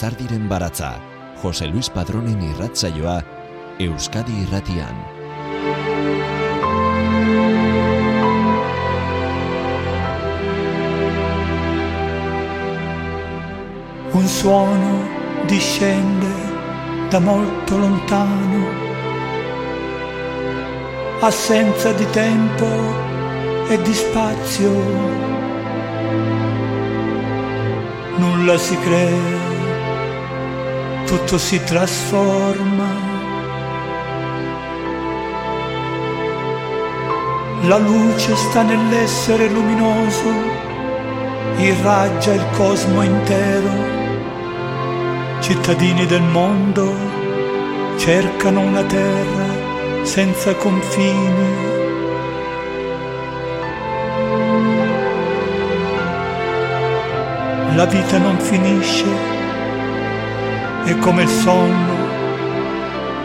Lizardiren baratza, Jose Luis Padronen irratzaioa, Euskadi irratian. Un suono discende da molto lontano, assenza di tempo e di spazio. Nulla si crea, tutto si trasforma. La luce sta nell'essere luminoso, irraggia il cosmo intero. Cittadini del mondo cercano una terra senza confini. La vita non finisce, è come il sonno,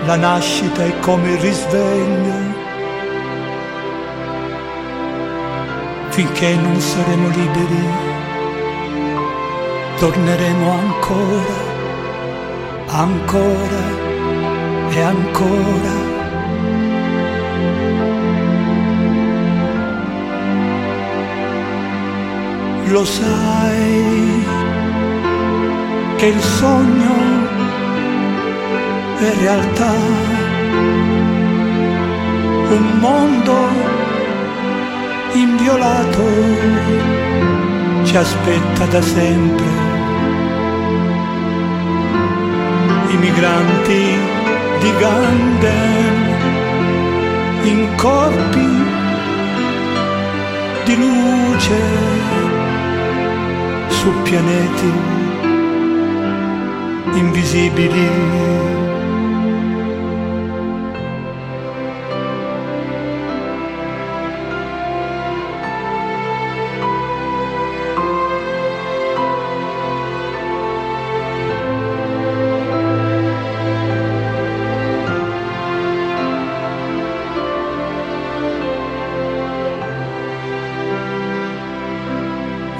la nascita è come il risveglio. Finché non saremo liberi, torneremo ancora, ancora e ancora. Lo sai che il sogno è realtà, un mondo inviolato ci aspetta da sempre. I migranti di Ganden in corpi di luce su pianeti invisibili.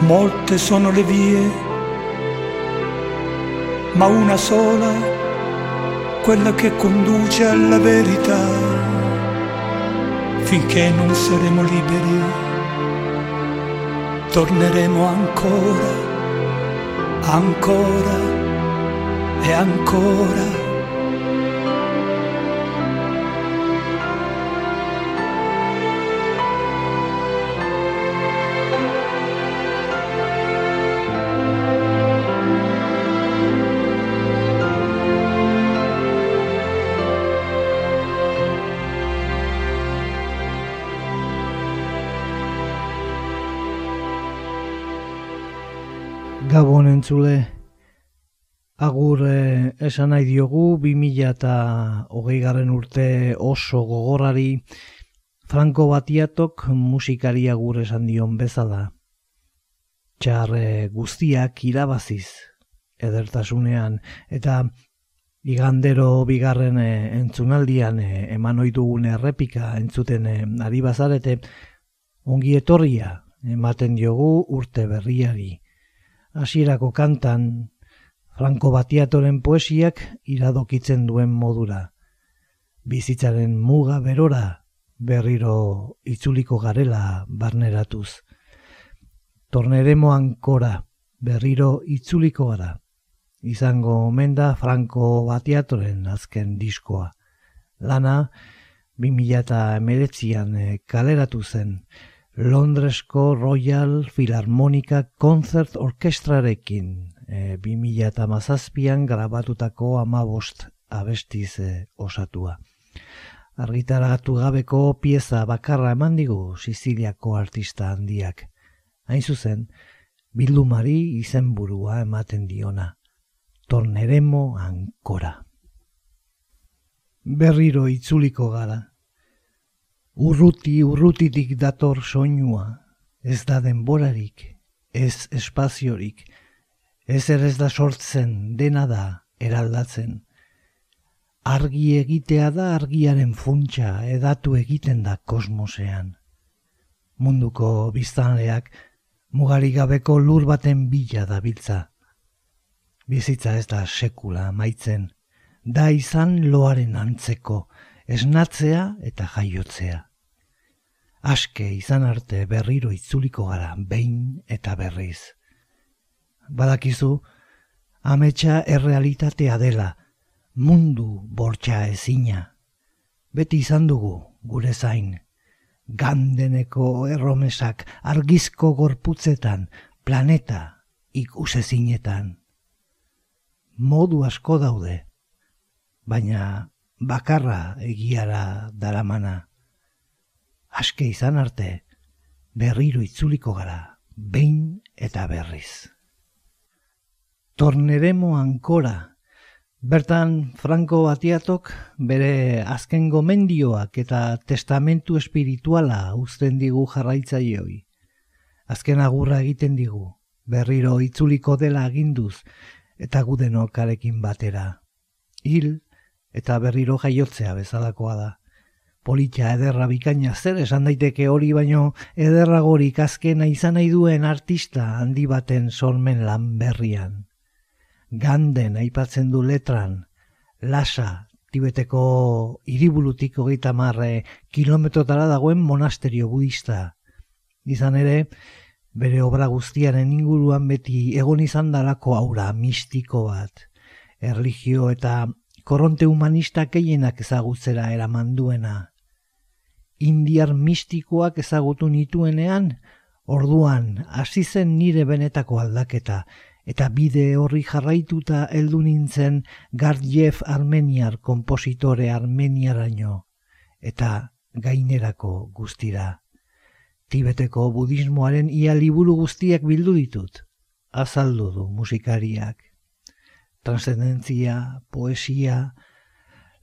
Molte sono le vie, ma una sola, quella che conduce alla verità. Finché non saremo liberi, torneremo ancora, ancora e ancora. Entzule, agur eh, esan nahi diogu, 2000 eta hogei garren urte oso gogorrari, Franco Batiatok musikari agur esan dion bezala. Txar eh, guztiak irabaziz, edertasunean, eta igandero bigarren eh, entzunaldian eh, eman dugun errepika entzuten eh, ari bazarete, ongi etorria ematen diogu urte berriari hasierako kantan Franco Batiatoren poesiak iradokitzen duen modura. Bizitzaren muga berora berriro itzuliko garela barneratuz. Torneremo ankora berriro itzuliko gara. Izango omen da Franco Batiatoren azken diskoa. Lana 2019an eh, kaleratu zen. Londresko Royal Philharmonica Concert Orkestrarekin e, 2000 eta mazazpian grabatutako amabost abestiz e, osatua. Argitaratu gabeko pieza bakarra eman digu Siziliako artista handiak. Hain zuzen, bildumari izenburua ematen diona. Torneremo ankora. Berriro itzuliko gara. Urruti urrutitik dator soinua, ez da denborarik, ez espaziorik, ez ere ez da sortzen, dena da eraldatzen. Argi egitea da argiaren funtsa edatu egiten da kosmosean. Munduko biztanleak mugarigabeko lur baten bila dabiltza. Bizitza ez da sekula maitzen, da izan loaren antzeko, esnatzea eta jaiotzea. Aske izan arte berriro itzuliko gara, behin eta berriz. Badakizu, ametsa errealitatea dela, mundu bortxa ezina. Beti izan dugu, gure zain, gandeneko erromesak argizko gorputzetan, planeta ikusezinetan. Modu asko daude, baina bakarra egiara daramana aske izan arte, berriro itzuliko gara, behin eta berriz. Torneremo ankora, bertan Franco Batiatok bere azken gomendioak eta testamentu espirituala uzten digu jarraitzaioi. Azken agurra egiten digu, berriro itzuliko dela aginduz eta gudenokarekin batera. Hil eta berriro jaiotzea bezalakoa da. Politxa ederra bikaina zer esan daiteke hori baino ederragorik azkena izan nahi duen artista handi baten sormen lan berrian. Ganden aipatzen du letran, lasa, tibeteko iriburutik hogeita marre kilometrotara dagoen monasterio budista. Izan ere, bere obra guztiaren inguruan beti egon izan dalako aura mistiko bat. Erligio eta korronte humanista keienak ezagutzera eraman duena indiar mistikoak ezagutu nituenean, orduan hasi zen nire benetako aldaketa, eta bide horri jarraituta heldu nintzen Gardjef Armeniar kompositore Armeniaraino, eta gainerako guztira. Tibeteko budismoaren ia liburu guztiak bildu ditut, azaldu du musikariak. Transcendentzia, poesia,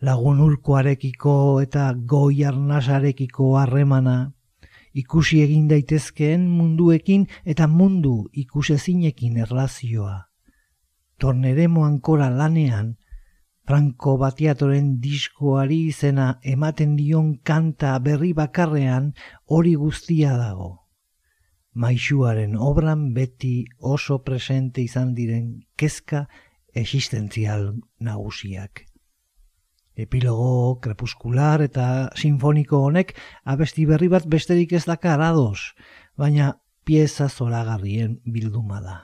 lagun urkoarekiko eta goi arnasarekiko harremana, ikusi egin daitezkeen munduekin eta mundu ikusezinekin erlazioa. Torneremo ankora lanean, Franco Batiatoren diskoari izena ematen dion kanta berri bakarrean hori guztia dago. Maixuaren obran beti oso presente izan diren kezka existentzial nagusiak. Epilogo krepuskular eta sinfoniko honek abesti berri bat besterik ez dakar ados, baina pieza zoragarrien bilduma da.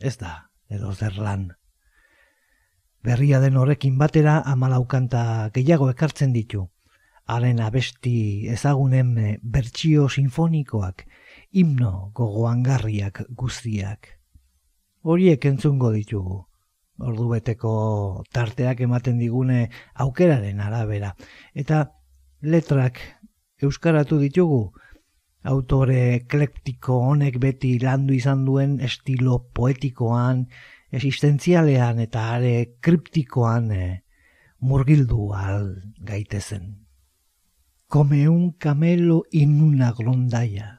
Ez da, edo zer. Berria den horrekin batera amalaukanta gehiago ekartzen ditu. Haren abesti ezagunen bertsio sinfonikoak, himno gogoangarriak guztiak. Horiek entzungo ditugu ordu beteko tarteak ematen digune aukeraren arabera. Eta letrak euskaratu ditugu, autore eklektiko honek beti landu izan duen estilo poetikoan, existentzialean eta are kriptikoan eh, murgildu al gaitezen. Come un camelo in una grondaia.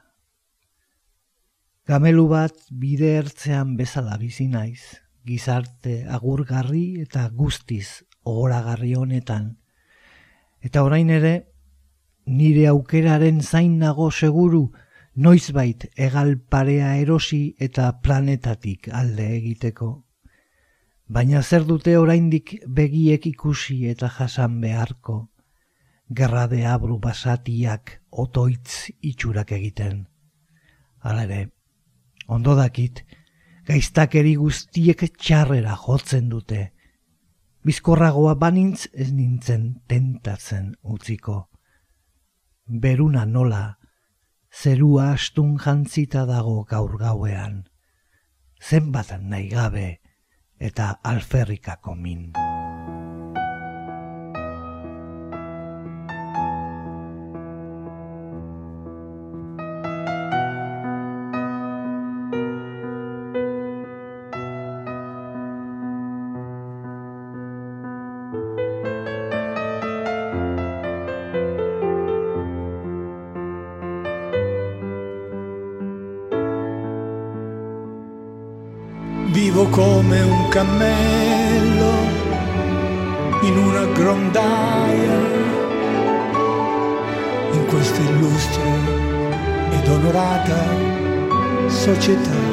Gamelu bat bide ertzean bezala bizi naiz gizarte agurgarri eta guztiz ohoragarri honetan. Eta orain ere, nire aukeraren zain nago seguru, noizbait egal parea erosi eta planetatik alde egiteko. Baina zer dute oraindik begiek ikusi eta jasan beharko, gerrade abru basatiak otoitz itxurak egiten. Hala ere, ondo dakit, gaiztakeri guztiek txarrera jotzen dute. Bizkorragoa banintz ez nintzen tentatzen utziko. Beruna nola, zerua astun jantzita dago gaur gauean. Zenbatan nahi gabe eta alferrikako min. Cammello in una grondaia in questa illustre ed onorata società.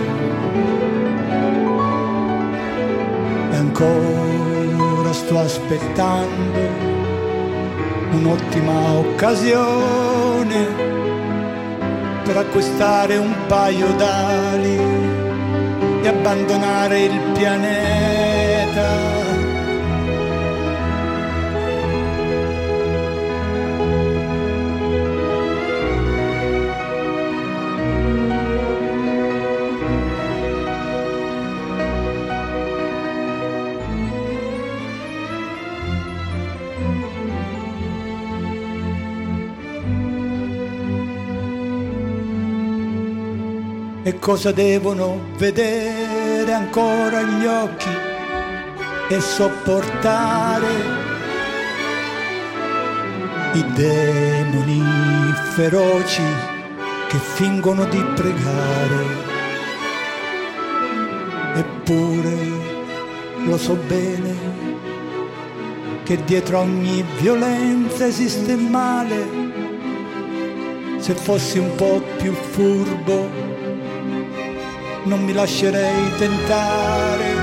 ancora sto aspettando un'ottima occasione per acquistare un paio d'ali e abbandonare il pianeta. Cosa devono vedere ancora gli occhi e sopportare i demoni feroci che fingono di pregare. Eppure lo so bene che dietro ogni violenza esiste male. Se fossi un po' più furbo non mi lascerei tentare.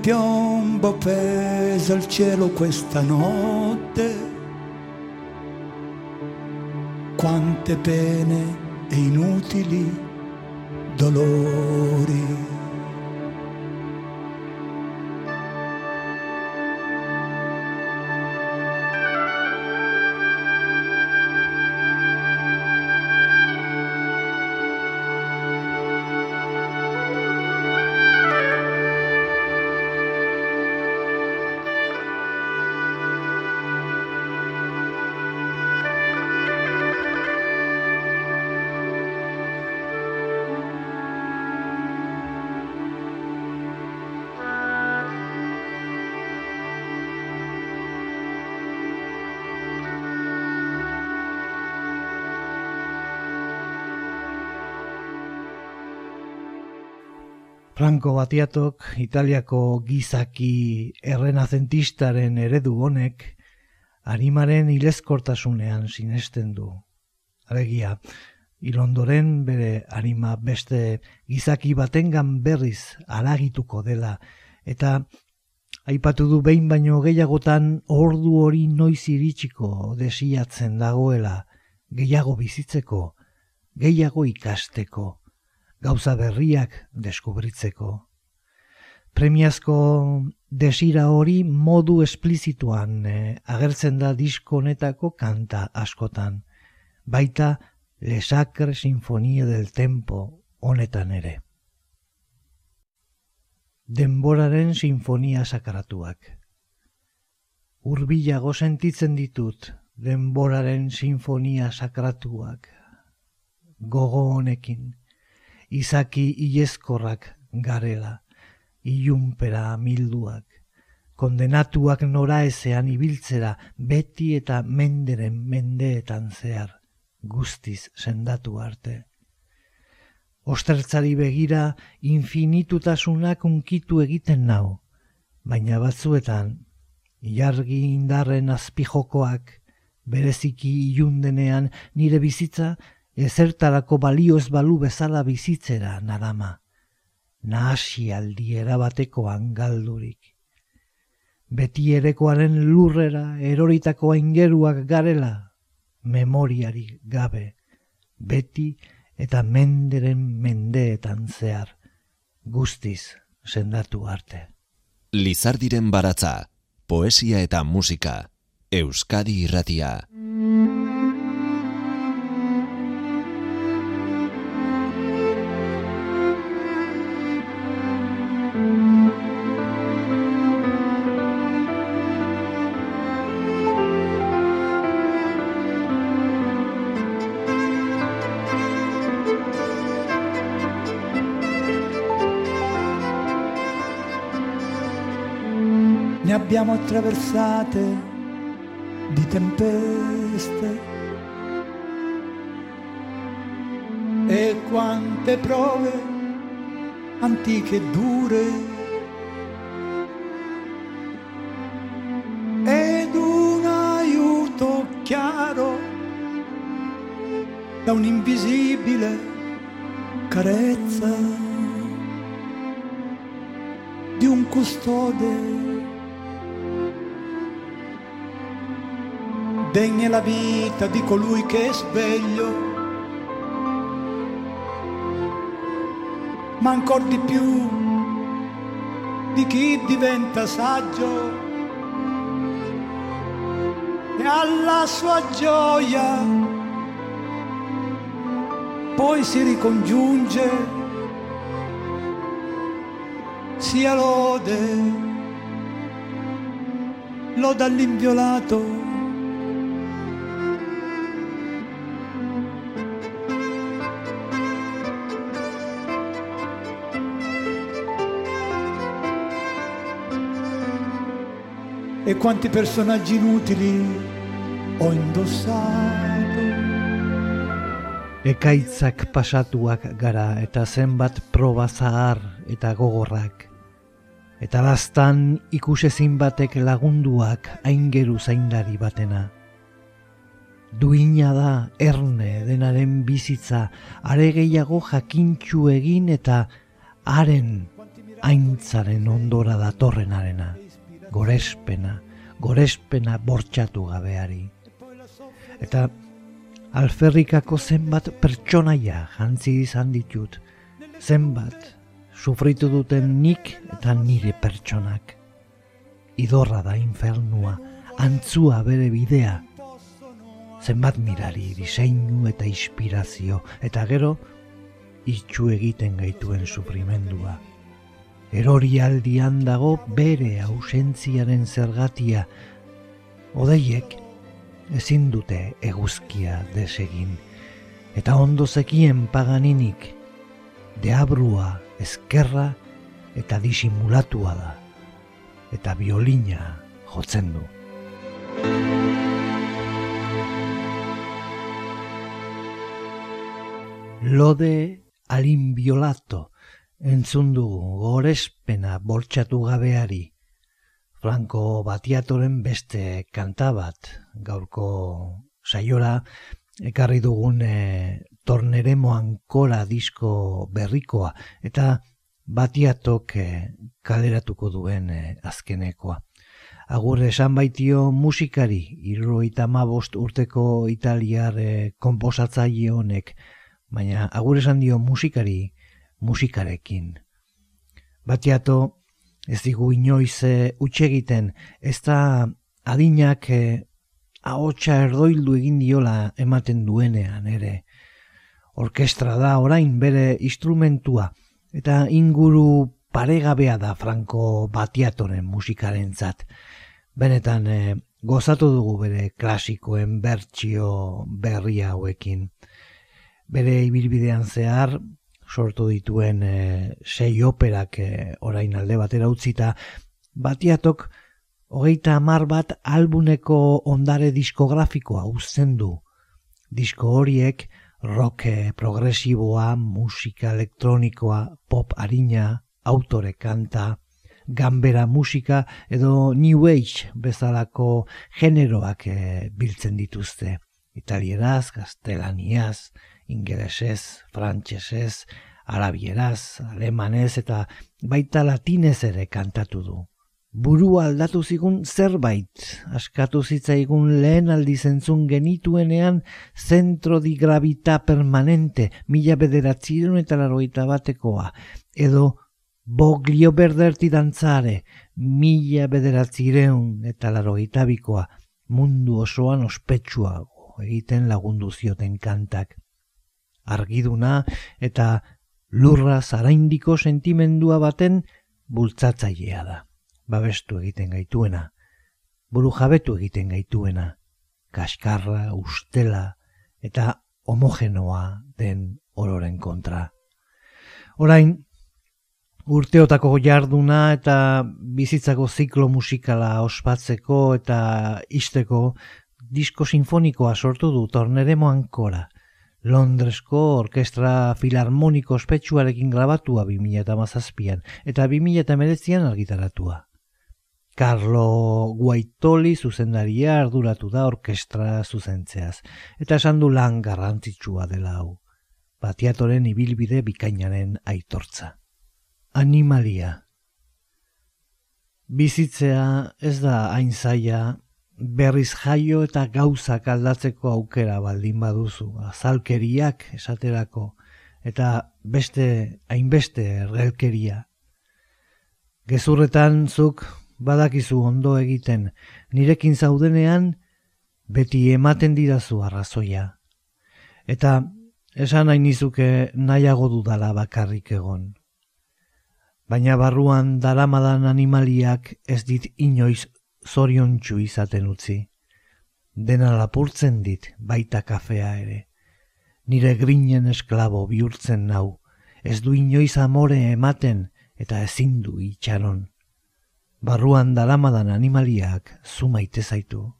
Piombo pesa il cielo questa notte. Quante pene e inutili dolori. Franco Batiatok, Italiako gizaki errenazentistaren eredu honek, animaren ilezkortasunean sinesten du. Alegia, ilondoren bere anima beste gizaki batengan berriz alagituko dela, eta aipatu du behin baino gehiagotan ordu hori noiz iritsiko desiatzen dagoela, gehiago bizitzeko, gehiago ikasteko gauza berriak deskubritzeko. Premiazko desira hori modu esplizituan eh, agertzen da diskonetako kanta askotan, baita lesakre sinfonia del tempo honetan ere. Denboraren sinfonia sakratuak. Urbilago sentitzen ditut denboraren sinfonia sakratuak. Gogo honekin izaki iezkorrak garela, ilunpera milduak, kondenatuak nora ezean ibiltzera beti eta menderen mendeetan zehar, guztiz sendatu arte. Ostertzari begira infinitutasunak unkitu egiten nau, baina batzuetan, jargi indarren azpijokoak, bereziki ilundenean nire bizitza ezertarako balio ez balu bezala bizitzera narama, nahasi aldi erabateko angaldurik. Beti erekoaren lurrera eroritako aingeruak garela, memoriari gabe, beti eta menderen mendeetan zehar, guztiz sendatu arte. Lizardiren baratza, poesia eta musika, Euskadi irratia. Abbiamo attraversate di tempeste. E quante prove antiche e dure. Ed un aiuto chiaro da un'invisibile carezza di un custode degna la vita di colui che è sveglio. Ma ancor di più di chi diventa saggio. E alla sua gioia poi si ricongiunge sia lode loda all'inviolato e quanti personaggi inutili ho indossato. Ekaitzak pasatuak gara eta zenbat proba zahar eta gogorrak. Eta lastan ikusezin batek lagunduak aingeru zaindari batena. Duina da erne denaren bizitza are gehiago jakintxu egin eta haren aintzaren ondora datorrenarena gorespena, gorespena bortxatu gabeari. Eta alferrikako zenbat pertsonaia jantzi izan ditut, zenbat sufritu duten nik eta nire pertsonak. Idorra da infernua, antzua bere bidea, zenbat mirari, diseinu eta inspirazio, eta gero, itxu egiten gaituen sufrimendua erorialdian dago bere ausentziaren zergatia. Odeiek ezin dute eguzkia desegin, eta ondo zekien paganinik, deabrua, ezkerra eta disimulatua da, eta biolina jotzen du. Lode alin biolato, entzun dugu gorespena bortxatu gabeari. Franco Batiatoren beste kanta bat gaurko saiora ekarri dugun e, torneremoan kora disko berrikoa eta Batiatok e, kaleratuko duen e, azkenekoa. Agur esan baitio musikari, irroita bost urteko italiar e, honek, baina agur esan dio musikari, musikarekin. Batiato ez digu inoiz e, egiten, ez da adinak e, ahotsa erdoildu egin diola ematen duenean ere. Orkestra da orain bere instrumentua eta inguru paregabea da Franco Batiatoren musikaren zat. Benetan e, gozatu dugu bere klasikoen bertsio berria hauekin. Bere ibilbidean zehar sortu dituen e, sei operak e, orain alde batera utzita, batiatok hogeita hamar bat albuneko ondare diskografikoa uzten du. Disko horiek rock eh, progresiboa, musika elektronikoa, pop harina, autore kanta, gambera musika edo new age bezalako generoak biltzen dituzte. Italieraz, gaztelaniaz, ingelesez, frantsesez, arabieraz, alemanez eta baita latinez ere kantatu du. Buru aldatu zigun zerbait, askatu zitzaigun lehen aldi zentzun genituenean zentro di gravita permanente, mila bederatzireun eta laroita batekoa, edo boglio berderti dantzare, mila bederatzireun eta laroita bikoa, mundu osoan ospetsuago egiten lagundu zioten kantak argiduna eta lurra zaraindiko sentimendua baten bultzatzailea da. Babestu egiten gaituena, buru jabetu egiten gaituena, kaskarra, ustela eta homogenoa den ororen kontra. Orain, urteotako jarduna eta bizitzako ziklo musikala ospatzeko eta isteko disko sinfonikoa sortu du torneremo ankora. Londresko orkestra filarmoniko ospetsuarekin grabatua 2008an eta 2008an argitaratua. Carlo Guaitoli zuzendaria arduratu da orkestra zuzentzeaz, eta esan du lan garrantzitsua dela hau. Batiatoren ibilbide bikainaren aitortza animalia. Bizitzea ez da hain zaila berriz jaio eta gauzak aldatzeko aukera baldin baduzu, azalkeriak esaterako, eta beste hainbeste errelkeria. Gezurretan zuk badakizu ondo egiten, nirekin zaudenean beti ematen didazu arrazoia. Eta esan nahi nizuke nahiago dudala bakarrik egon baina barruan daramadan animaliak ez dit inoiz zoriontsu izaten utzi. Dena lapurtzen dit baita kafea ere. Nire grinen esklabo bihurtzen nau, ez du inoiz amore ematen eta ezin du itxaron. Barruan daramadan animaliak zumaite zaitu.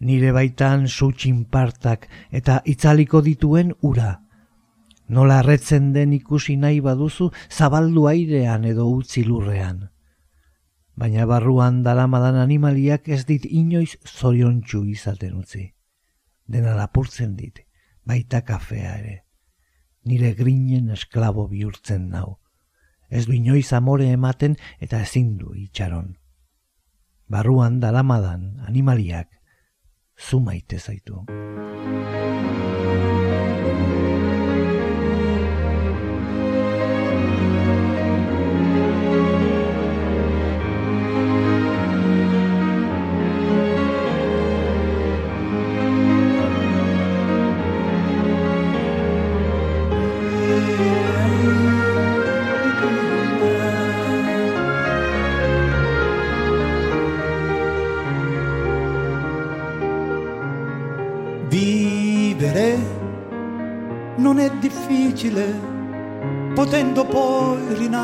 Nire baitan sutxin partak eta itzaliko dituen ura, nola arretzen den ikusi nahi baduzu zabaldu airean edo utzi lurrean. Baina barruan daramadan animaliak ez dit inoiz zoriontsu izaten utzi. Dena lapurtzen dit, baita kafea ere. Nire grinen esklabo bihurtzen nau. Ez du inoiz amore ematen eta ezin du itxaron. Barruan daramadan animaliak zumaite zaitu.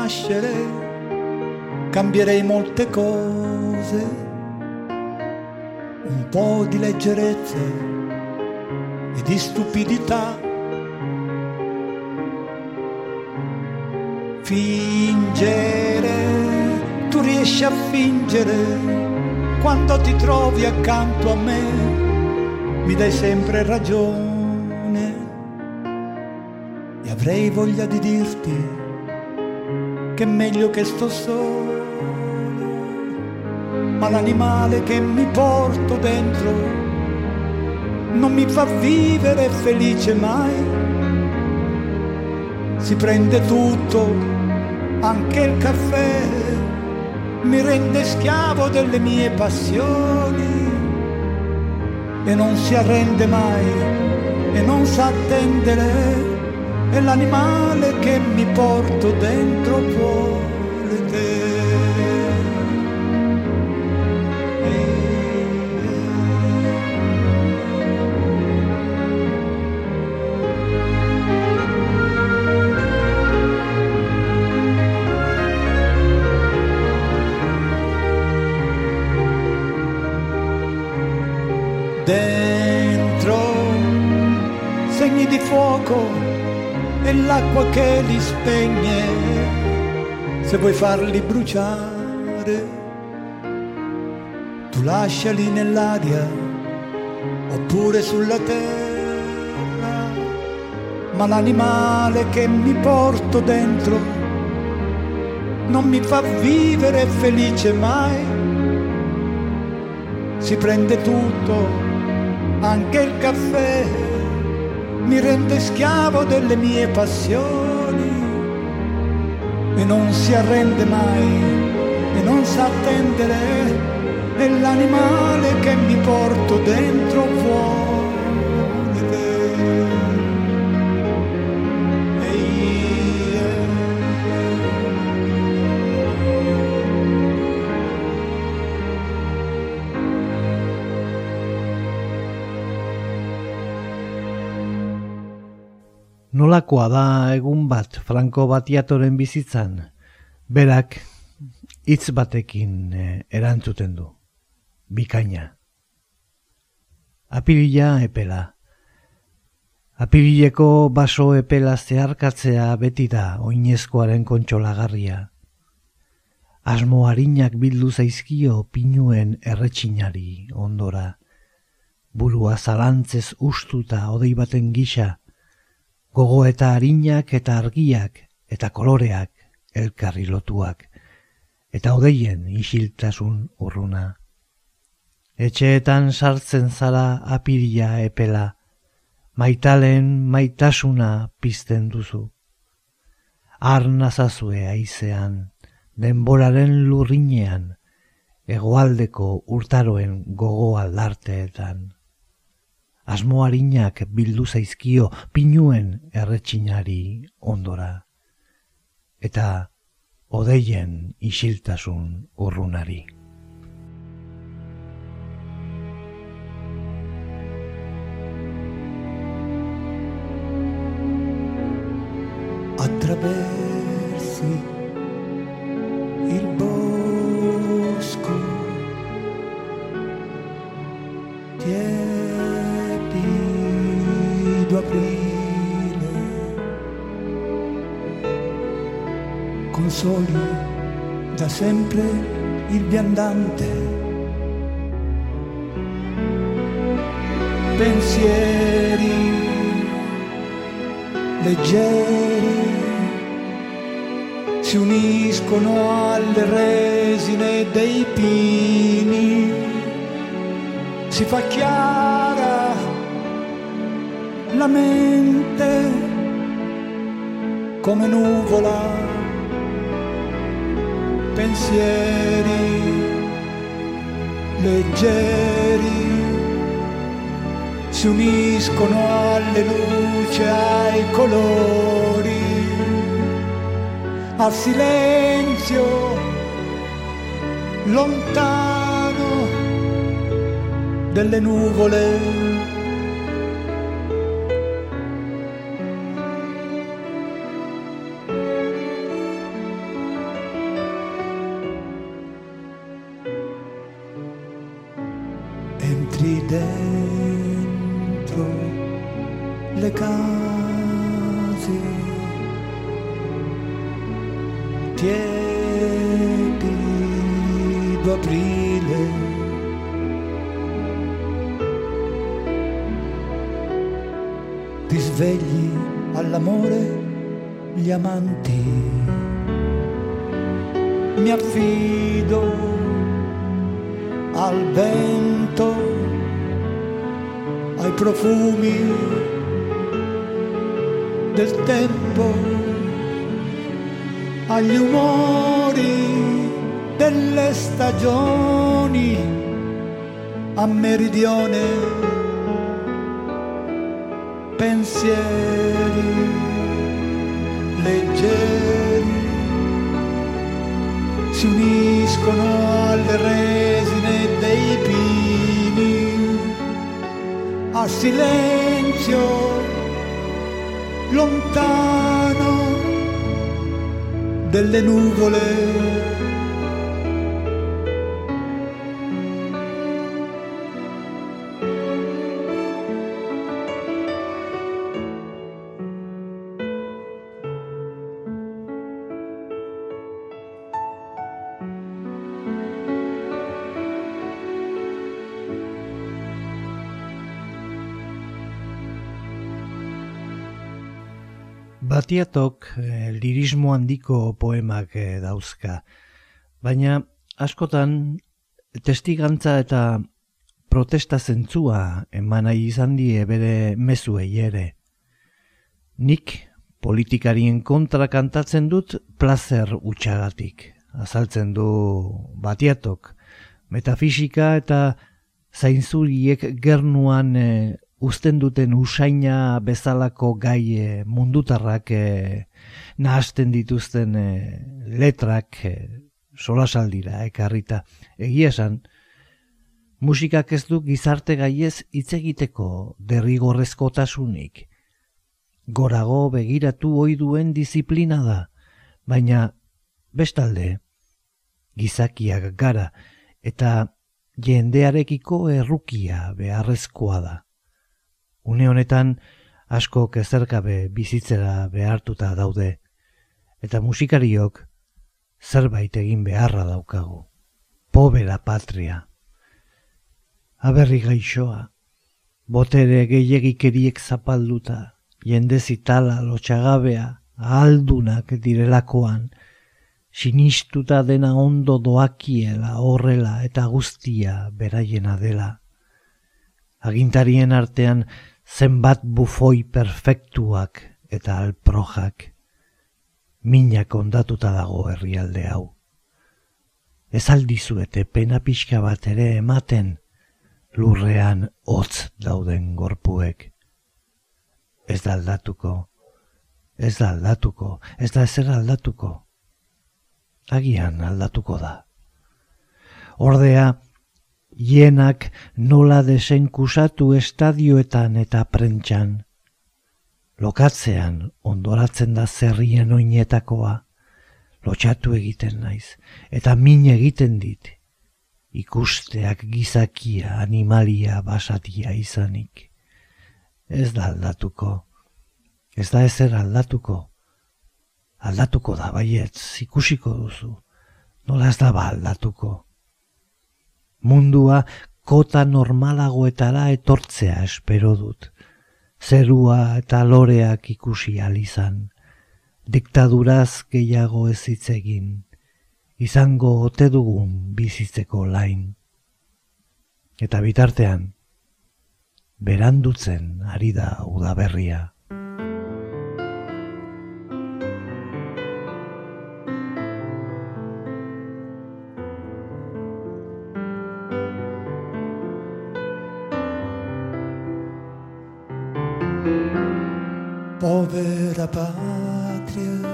Poi rinascere, cambierei molte cose, un po' di leggerezza e di stupidità. Fingere, tu riesci a fingere quando ti trovi accanto a me, mi dai sempre ragione avrei voglia di dirti che è meglio che sto solo, ma l'animale che mi porto dentro non mi fa vivere felice mai. Si prende tutto, anche il caffè, mi rende schiavo delle mie passioni e non si arrende mai e non sa attendere è l'animale che mi porto dentro vuole te. Dentro segni di fuoco è l'acqua che li spegne. Se vuoi farli bruciare tu lasciali nell'aria oppure sulla terra. Ma l'animale che mi porto dentro non mi fa vivere felice mai. Si prende tutto anche il caffè mi rende schiavo delle mie passioni e non si arrende mai e non sa attendere è l'animale che mi porto dentro fuori Nolakoa da egun bat Franco Batiatoren bizitzan, berak hitz batekin eh, erantzuten du. Bikaina. Apirila epela. Apirileko baso epela zeharkatzea beti da oinezkoaren kontxolagarria. Asmo harinak bildu zaizkio pinuen erretxinari ondora. Burua zalantzez ustuta odei baten gisa, gogo eta harinak eta argiak eta koloreak elkarri lotuak, eta odeien isiltasun urruna. Etxeetan sartzen zara apiria epela, maitalen maitasuna pizten duzu. Arnazazue aizean, denboraren lurrinean, egoaldeko urtaroen gogo aldarteetan asmoarinak bildu zaizkio pinuen erretxinari ondora. Eta odeien isiltasun urrunari. Attraversi sempre il viandante. Pensieri leggeri si uniscono alle resine dei pini, si fa chiara la mente come nuvola, pensieri leggeri si uniscono alle luci, ai colori, al silenzio lontano delle nuvole. Case tiepido aprile. Ti svegli all'amore gli amanti. Mi affido al vento ai profumi del tempo agli umori delle stagioni a meridione, pensieri leggeri si uniscono alle resine dei pini, a silenzio lontano delle nuvole. Batiatok eh, lirismo handiko poemak eh, dauzka, baina askotan testigantza eta protesta zentzua eman nahi izan die bere mezuei ere. Nik politikarien kontra kantatzen dut plazer utxagatik. Azaltzen du batiatok, metafisika eta zainzuriek gernuan eh, uzten duten usaina bezalako gai e, mundutarrak e, nahasten dituzten e, letrak e, solasaldira ekarrita. Egia esan, musikak ez du gizarte gaiez hitz egiteko derrigorrezkotasunik. gorago begiratu ohi duen disiplina da, baina bestalde gizakiak gara eta jendearekiko errukia beharrezkoa da. Une honetan asko kezerkabe bizitzera behartuta daude eta musikariok zerbait egin beharra daukagu. Pobera patria. Aberri gaixoa, botere gehiagikeriek zapalduta, jende zitala lotxagabea, aldunak direlakoan, sinistuta dena ondo doakiela horrela eta guztia beraiena dela. Agintarien artean zenbat bufoi perfektuak eta alprojak, minak ondatuta dago herrialde hau. Ez aldizuete pena pixka bat ere ematen, lurrean hotz dauden gorpuek. Ez da aldatuko, ez da aldatuko, ez da ezer aldatuko. Agian aldatuko da. Ordea, hienak nola desenkusatu estadioetan eta prentxan. Lokatzean ondoratzen da zerrien oinetakoa, lotxatu egiten naiz, eta min egiten dit, ikusteak gizakia animalia basatia izanik. Ez da aldatuko, ez da ezer aldatuko. Aldatuko da baietz, ikusiko duzu, nola ez da ba aldatuko. Mundua kota normalagoetara etortzea espero dut. Zerua eta loreak ikusi alizan. Diktaduraz gehiago ez egin izango ote dugun bizitzeko lain. Eta bitartean, berandutzen ari da udaberria. Povera patria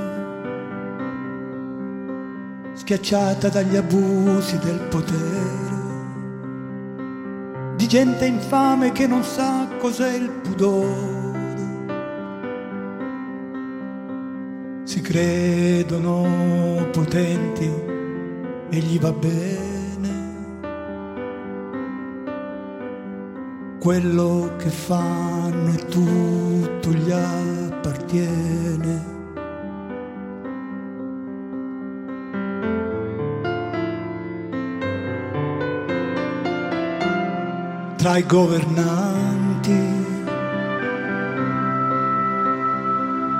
schiacciata dagli abusi del potere, di gente infame che non sa cos'è il pudore. Si credono potenti e gli va bene. Quello che fanno e tutto gli appartiene. tra i governanti.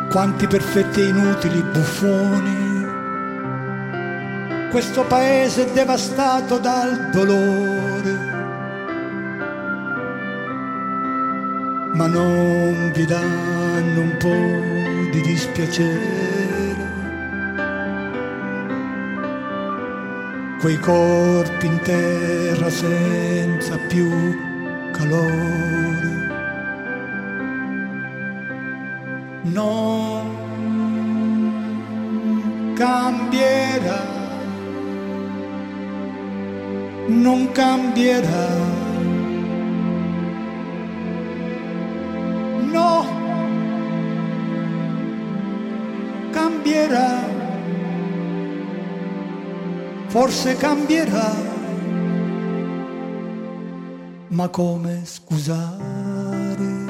Quanti perfetti e inutili buffoni. Questo paese è devastato dal dolore. Ma non vi danno un po' di dispiacere. quei corpi in terra senza più calore. Non cambierà, non cambierà. Forse cambierà ma come scusare?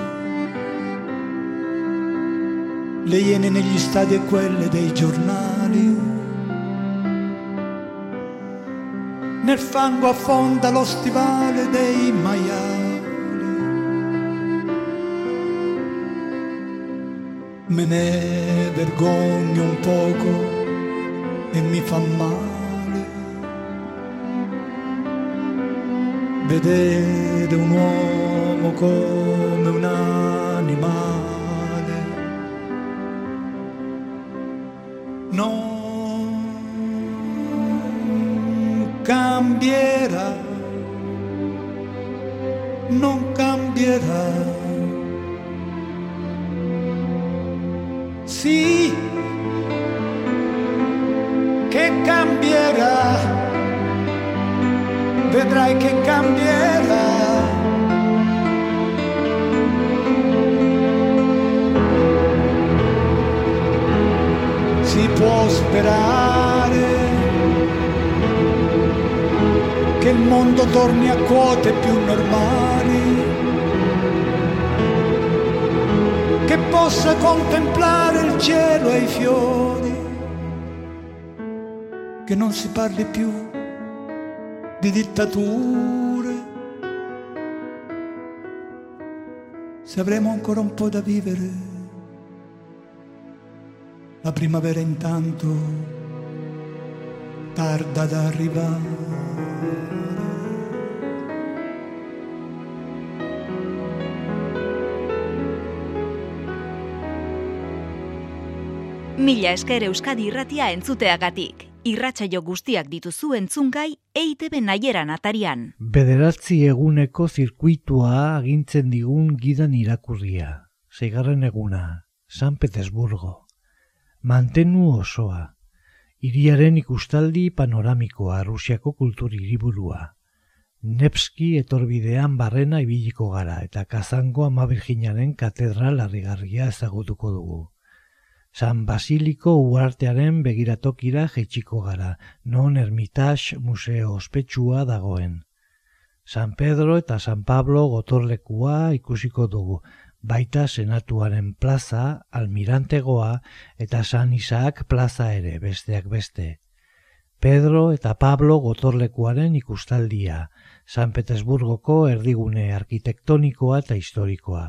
Le iene negli stadi e quelle dei giornali. Nel fango affonda lo stivale dei maiali. Me ne vergogno un poco e mi fa male. Vedere un uomo come un torni a quote più normali, che possa contemplare il cielo e i fiori, che non si parli più di dittature. Se avremo ancora un po' da vivere la primavera intanto tarda ad arrivare. Mila esker Euskadi irratia entzuteagatik. Irratsaio guztiak dituzu entzungai EITB naieran atarian. Bederatzi eguneko zirkuitua agintzen digun gidan irakurria. Seigarren eguna, San Petersburgo mantenu osoa. Iriaren ikustaldi panoramikoa Rusiako kultur hiriburua. Nepski etorbidean barrena ibiliko gara eta kazango ama virginaren katedral harrigarria ezagutuko dugu. San Basiliko uartearen begiratokira jetxiko gara, non ermitas museo ospetsua dagoen. San Pedro eta San Pablo gotorlekua ikusiko dugu, baita senatuaren plaza, almirantegoa eta San Isaac plaza ere besteak beste. Pedro eta Pablo gotorlekuaren ikustaldia, San Petersburgoko erdigune arkitektonikoa eta historikoa.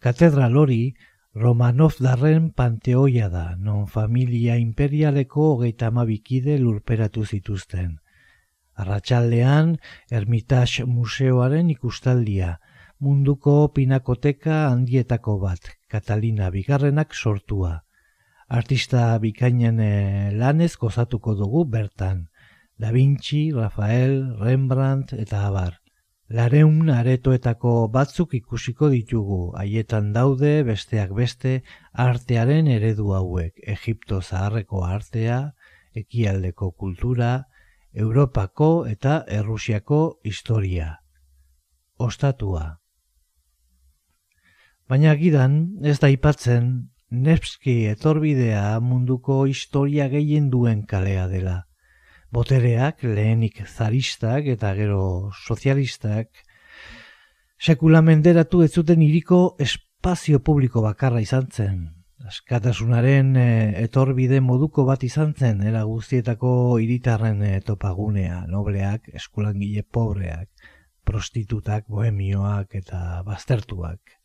Katedral hori, Romanov darren panteoia da, non familia imperialeko hogeita amabikide lurperatu zituzten. Arratxaldean, Ermitage Museoaren ikustaldia, munduko pinakoteka handietako bat, Katalina Bigarrenak sortua. Artista bikainen eh, lanez gozatuko dugu bertan. Da Vinci, Rafael, Rembrandt eta abar. Lareun aretoetako batzuk ikusiko ditugu, haietan daude besteak beste artearen eredu hauek, Egipto zaharreko artea, ekialdeko kultura, Europako eta Errusiako historia. Ostatua. Baina gidan ez da ipatzen Nevski etorbidea munduko historia gehien duen kalea dela. Botereak, lehenik zaristak eta gero sozialistak, sekula menderatu ez zuten iriko espazio publiko bakarra izan zen. Askatasunaren e, etorbide moduko bat izan zen, era guztietako hiritarren e, topagunea, nobleak, eskulangile pobreak, prostitutak, bohemioak eta baztertuak.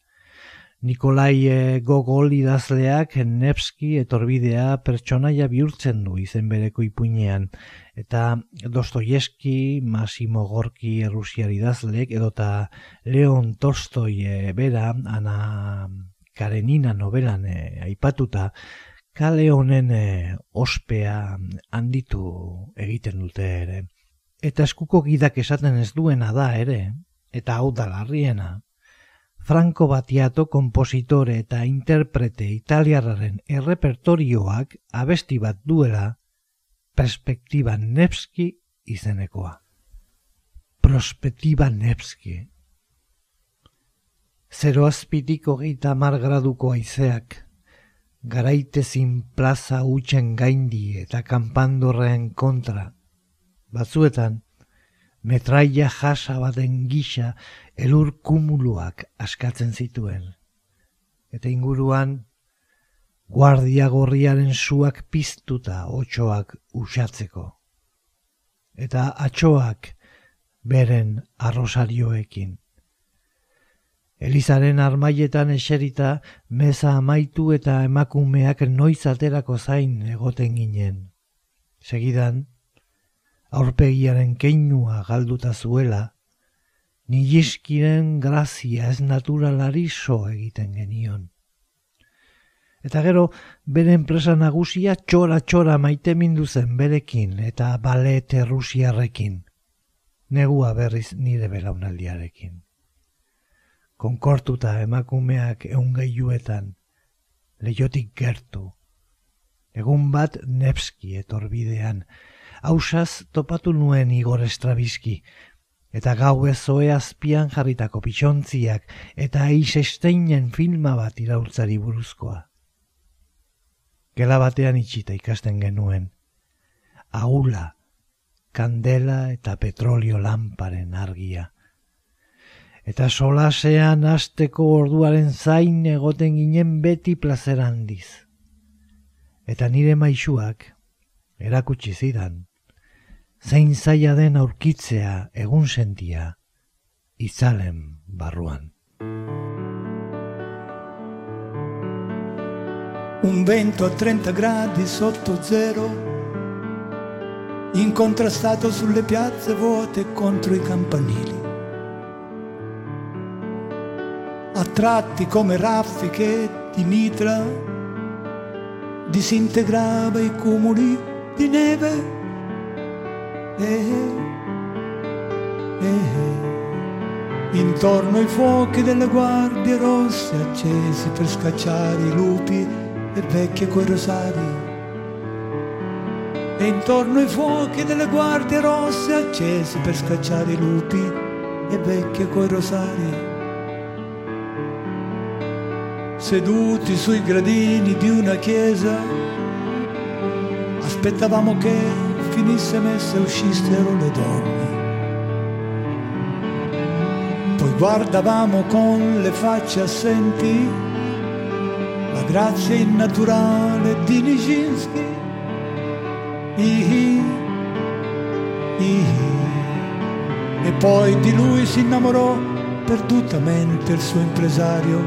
Nikolai eh, Gogol idazleak Nevski etorbidea pertsonaia bihurtzen du izen bereko ipuinean eta Dostoyeski, Massimo Gorki errusiar idazleek edota Leon Tolstoi e, bera Ana Karenina novelan e, aipatuta kale honen ospea handitu egiten dute ere. Eta eskuko gidak esaten ez duena da ere, eta hau da larriena. Franco Batiato kompositore eta interprete italiarraren errepertorioak abesti bat duela perspektiba Nevski izenekoa. Prospektiba Nevski. Zero azpitiko geita margraduko aizeak, garaitezin plaza utxen gaindi eta kanpandorrean kontra. Batzuetan, metraia jasa baten gisa elur kumuluak askatzen zituen. Eta inguruan, guardia gorriaren suak piztuta otxoak usatzeko. Eta atxoak beren arrosarioekin. Elizaren armaietan eserita meza amaitu eta emakumeak noiz aterako zain egoten ginen. Segidan, aurpegiaren keinua galduta zuela, nileskiren grazia ez naturalari so egiten genion. Eta gero, bere enpresa nagusia txora-txora maite mindu zen berekin eta balet errusiarrekin. Negua berriz nire belaunaldiarekin. Konkortuta emakumeak eungeiuetan, leiotik gertu. Egun bat nepski etorbidean, hausaz topatu nuen Igor Estrabizki, eta gau ezoe azpian jarritako pitxontziak eta eisesteinen filma bat iraultzari buruzkoa. gela batean itxita ikasten genuen. Aula, kandela eta petrolio lamparen argia. Eta solasean asteko orduaren zain egoten ginen beti plazer handiz. Eta nire maixuak erakutsi zidan, zein zaila den aurkitzea egun sentia izalen barruan. Un vento a 30 gradi sotto zero incontrastato sulle piazze vuote contro i campanili. A tratti come raffiche di mitra disintegrava i cumuli di neve. Eh, eh, eh. Intorno ai fuochi delle guardie rosse accesi per scacciare i lupi e vecchie coi rosari e intorno ai fuochi delle guardie rosse accesi per scacciare i lupi e vecchie coi rosari. Seduti sui gradini di una chiesa, aspettavamo che finisse messa uscissero le donne. Poi guardavamo con le facce assenti la grazia innaturale di Nijinsky Ihi, ihi. E poi di lui si innamorò perdutamente il suo impresario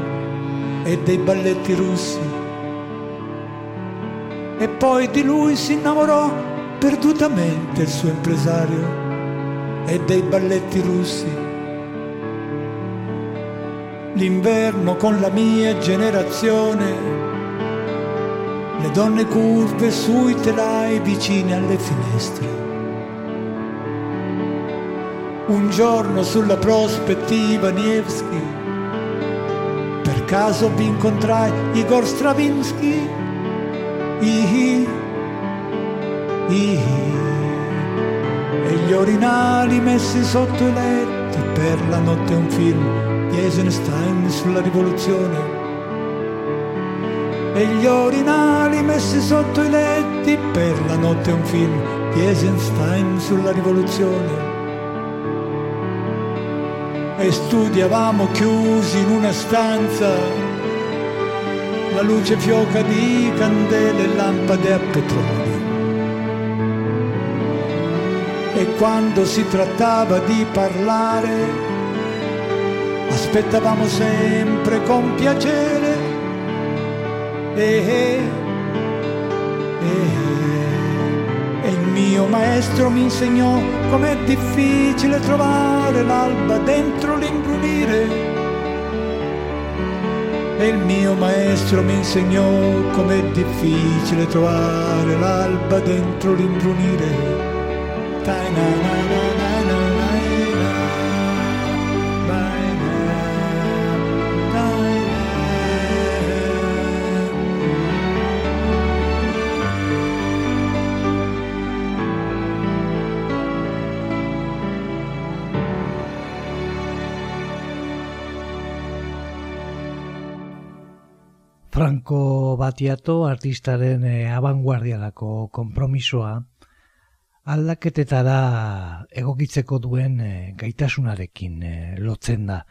e dei balletti russi. E poi di lui si innamorò perdutamente il suo impresario e dei balletti russi. L'inverno con la mia generazione le donne curve sui telai vicine alle finestre. Un giorno sulla prospettiva Nievski, per caso vi incontrai Igor Stravinsky. Ihi, e gli orinali messi sotto i letti per la notte un film di Eisenstein sulla rivoluzione e gli orinali messi sotto i letti per la notte un film di Eisenstein sulla rivoluzione. E studiavamo chiusi in una stanza la luce fioca di candele e lampade a petrolio. Quando si trattava di parlare, aspettavamo sempre con piacere e, e il mio maestro mi insegnò com'è difficile trovare l'alba dentro l'imbrunire. E il mio maestro mi insegnò com'è difficile trovare l'alba dentro l'imbrunire. Franco Batiato artistaren e, abanguardiarako konpromisoa aldaketetara egokitzeko duen e, gaitasunarekin e, lotzen da.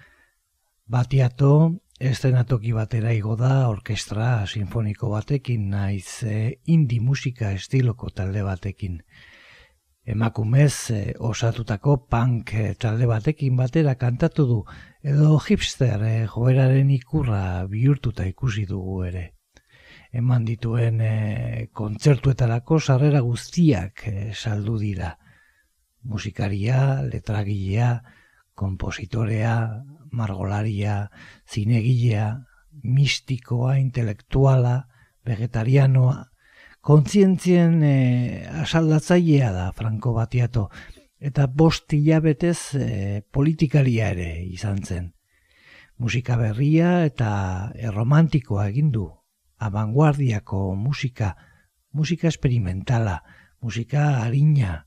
Batiato estenatoki batera igo da orkestra sinfoniko batekin naiz e, indi musika estiloko talde batekin emakumez e, osatutako punk e, talde batekin batera kantatu du edo hipster e, joeraren ikurra bihurtuta ikusi dugu ere. Eman dituen e, kontzertuetarako sarrera guztiak e, saldu dira. Musikaria, letragilea, kompositorea, margolaria, zinegilea, mistikoa, intelektuala, vegetarianoa, kontzientzien e, asaldatzailea da Franco Batiato eta bost hilabetez e, politikaria ere izan zen. Musika berria eta erromantikoa egin du, abanguardiako musika, musika esperimentala, musika harina,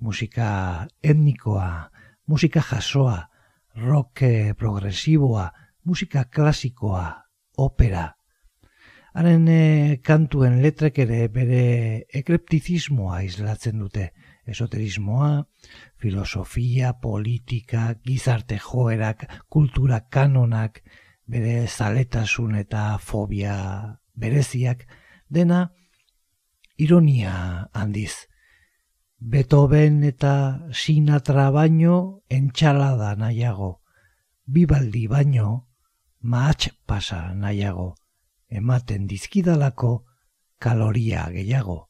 musika etnikoa, musika jasoa, rock progresiboa, musika klasikoa, opera, Haren e, kantuen letrek ere bere ekreptizismoa islatzen dute. Esoterismoa, filosofia, politika, gizarte joerak, kultura kanonak, bere zaletasun eta fobia bereziak, dena ironia handiz. Beethoven eta Sinatra baino entxalada nahiago, bibaldi baino maatx pasa nahiago ematen dizkidalako kaloria gehiago.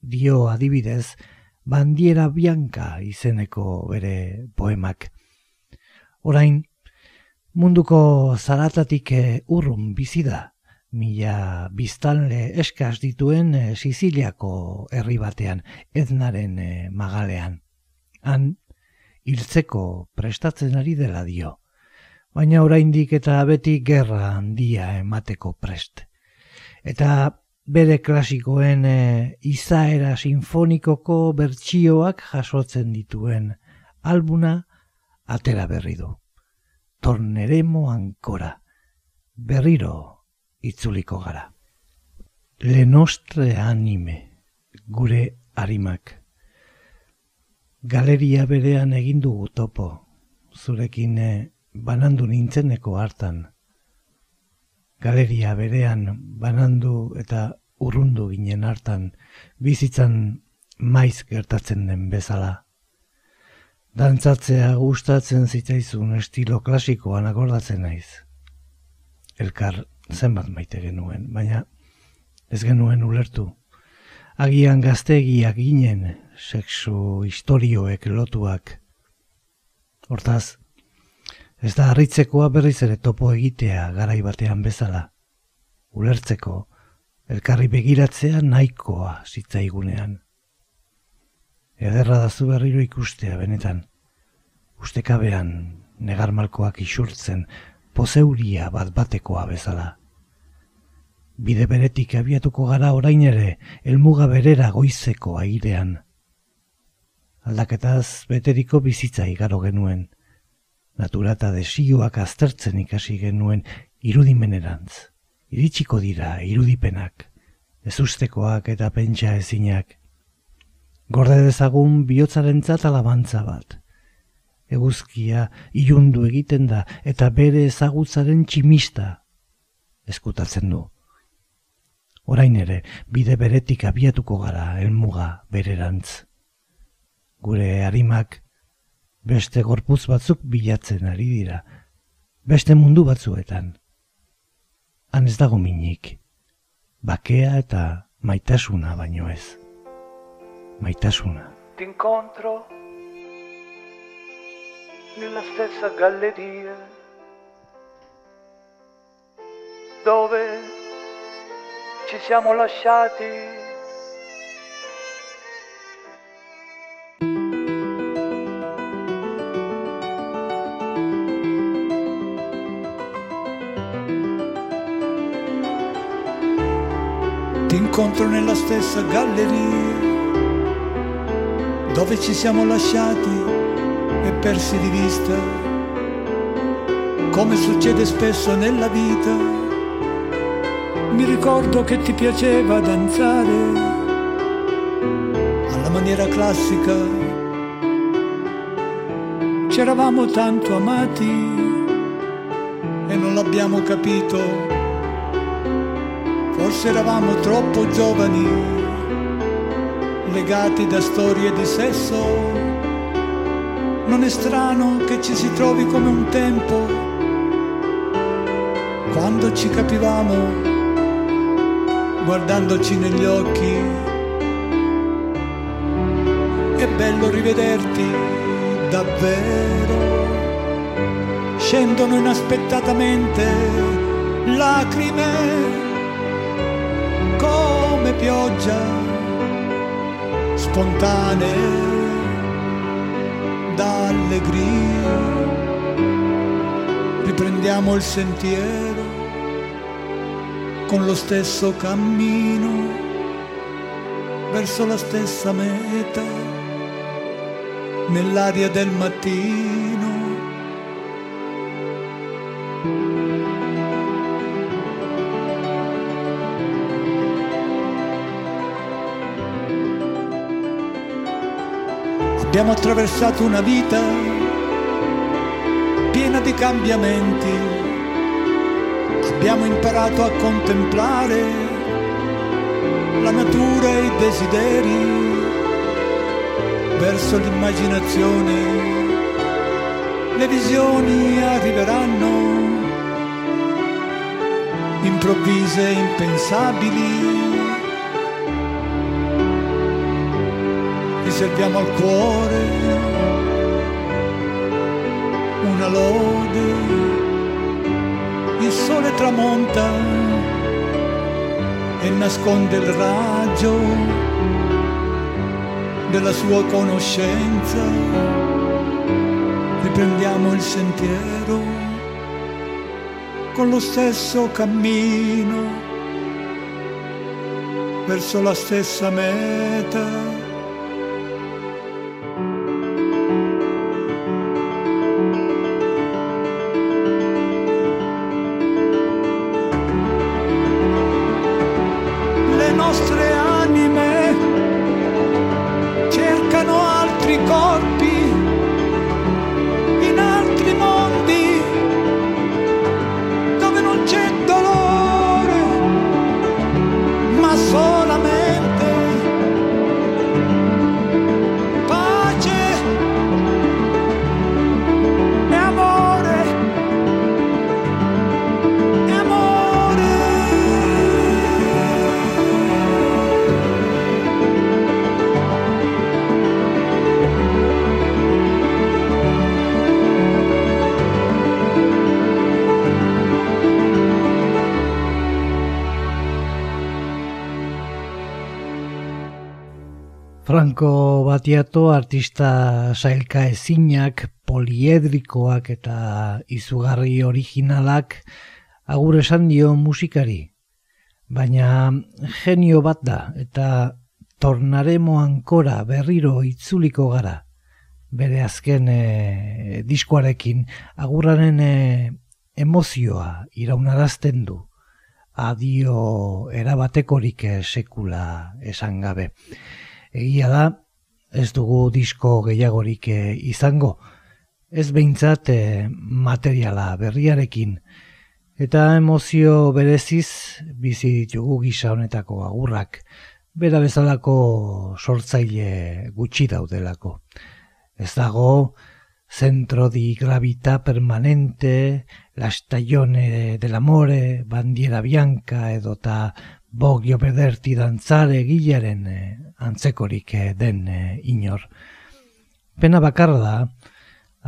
Dio adibidez, bandiera bianka izeneko bere poemak. Orain, munduko zaratatik eh, urrun bizi da, mila biztanle eskaz dituen eh, Siziliako herri batean, eznaren eh, magalean. Han, hiltzeko prestatzen ari dela dio baina oraindik eta beti gerra handia emateko prest. Eta bere klasikoen e, izaera sinfonikoko bertsioak jasotzen dituen albuna atera berri du. Torneremo ankora, berriro itzuliko gara. Lenostre anime, gure harimak. Galeria berean egin dugu topo, zurekin e, banandu nintzeneko hartan. Galeria berean banandu eta urrundu ginen hartan bizitzan maiz gertatzen den bezala. Dantzatzea gustatzen zitzaizun estilo klasikoan akordatzen naiz. Elkar zenbat maite genuen, baina ez genuen ulertu. Agian gaztegiak ginen, sexu historioek lotuak. Hortaz, Ez da harritzekoa berriz ere topo egitea garai batean bezala. Ulertzeko, elkarri begiratzea nahikoa zitzaigunean. Ederra da zu berriro ikustea benetan. Ustekabean negarmalkoak isurtzen poseuria bat batekoa bezala. Bide beretik abiatuko gara orain ere elmuga berera goizeko airean. Aldaketaz beteriko bizitza igaro genuen natura eta desioak aztertzen ikasi genuen irudimenerantz. Iritsiko dira irudipenak, ezustekoak eta pentsa ezinak. Gorde dezagun bihotzaren alabantza bat. Eguzkia ilundu egiten da eta bere ezagutzaren tximista eskutatzen du. Orain ere, bide beretik abiatuko gara elmuga bererantz. Gure harimak beste gorputz batzuk bilatzen ari dira, beste mundu batzuetan. Han ez dago minik, bakea eta maitasuna baino ez. Maitasuna. T'incontro nella stessa galleria dove ci siamo lasciati ti incontro nella stessa galleria dove ci siamo lasciati e persi di vista, come succede spesso nella vita. Mi ricordo che ti piaceva danzare alla maniera classica. C'eravamo tanto amati e non l'abbiamo capito Forse eravamo troppo giovani, legati da storie di sesso. Non è strano che ci si trovi come un tempo, quando ci capivamo, guardandoci negli occhi. È bello rivederti davvero. Scendono inaspettatamente lacrime come pioggia spontanee d'allegria. Riprendiamo il sentiero con lo stesso cammino verso la stessa meta nell'aria del mattino. Abbiamo attraversato una vita piena di cambiamenti Abbiamo imparato a contemplare la natura e i desideri verso l'immaginazione. Le visioni arriveranno improvvise e impensabili riserviamo al cuore una lode, sole tramonta e nasconde il raggio della sua conoscenza, riprendiamo il sentiero con lo stesso cammino verso la stessa meta Franco Batiato artista sailka ezinak, poliedrikoak eta izugarri originalak agur esan dio musikari. Baina genio bat da eta tornaremo ankora berriro itzuliko gara. Bere azken e, diskoarekin agurraren e, emozioa iraunarazten du. Adio erabatekorik sekula esan gabe egia da, ez dugu disko gehiagorik eh, izango, ez behintzat eh, materiala berriarekin, eta emozio bereziz bizi ditugu gisa honetako agurrak, bera bezalako sortzaile gutxi daudelako. Ez dago, centro di gravita permanente, la stagione dell'amore, bandiera bianca edota bogio bederti dantzare gilaren eh, antzekorik eh, den eh, inor. Pena bakarra da,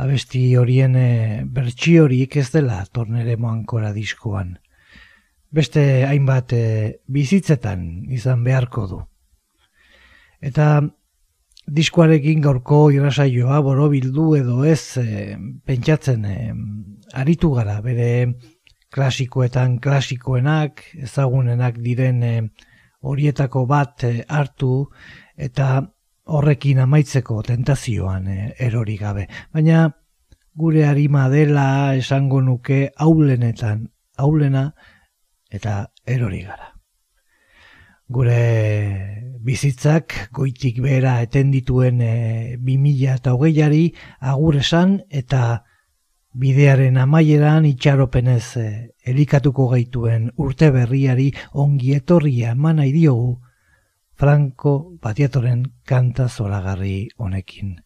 abesti horien eh, bertsiorik ez dela tornere moankora diskoan. Beste hainbat bizitzetan izan beharko du. Eta diskoarekin gaurko irrasaioa borobildu edo ez pentsatzen aritu gara bere klasikoetan klasikoenak, ezagunenak diren e, horietako bat e, hartu eta horrekin amaitzeko tentazioan e, erori gabe. Baina gure harima dela esango nuke aulenetan, aulena eta erori gara. Gure bizitzak goitik bera etendituen e, 2000 eta agur esan eta bidearen amaieran itxaropenez eh, elikatuko gaituen urte berriari ongi etorria eman nahi diogu Franco Batiatoren kanta zoragarri honekin.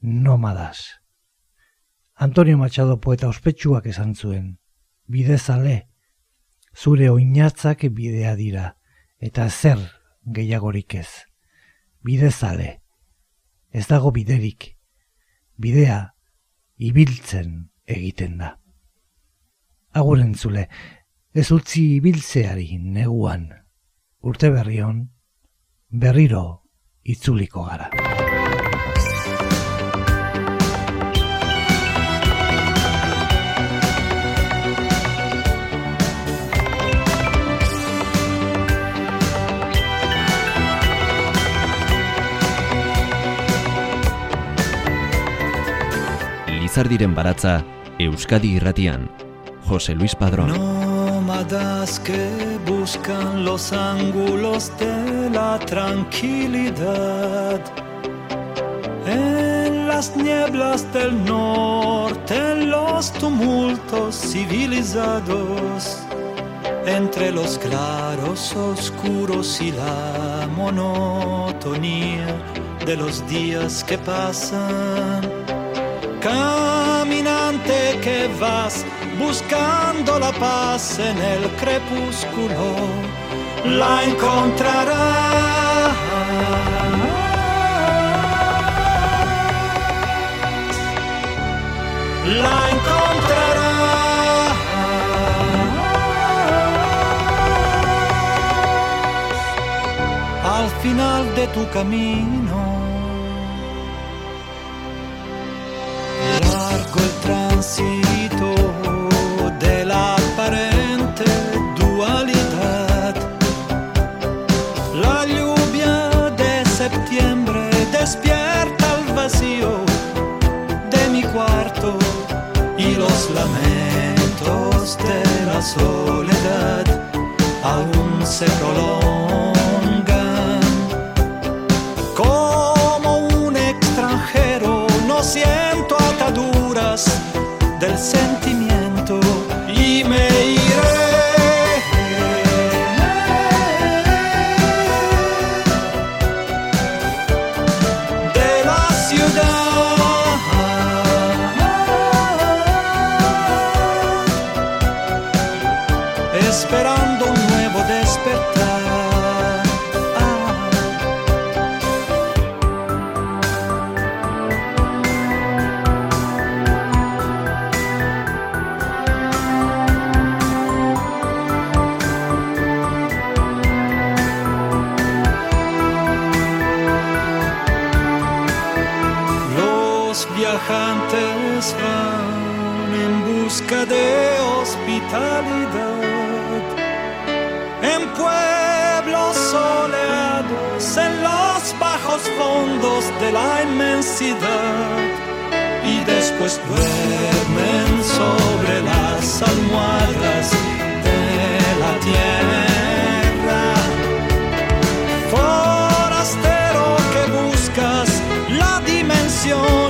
Nomadas. Antonio Machado poeta ospetsuak esan zuen. Bidezale, zure oinatzak bidea dira, eta zer gehiagorik ez. Bidezale, ez dago biderik. Bidea, ibiltzen egiten da. Aguren zule, ez utzi biltzeari neguan, urte berrion, berriro itzuliko gara. Lizardiren baratza Euskadi Irratian, José Luis Padrón. Nómadas que buscan los ángulos de la tranquilidad. Eh las nieblas del norte, los tumultos civilizados, entre los claros oscuros y la monotonía de los días que pasan. Caminante que vas buscando la paz en el crepúsculo, la encontrarás. La encontrarás. Al final de tu camino. La soledad aún se prolongan. viajantes van en busca de hospitalidad. En pueblos soleados, en los bajos fondos de la inmensidad. Y después duermen sobre las almohadas de la tierra. Forastero que buscas la dimensión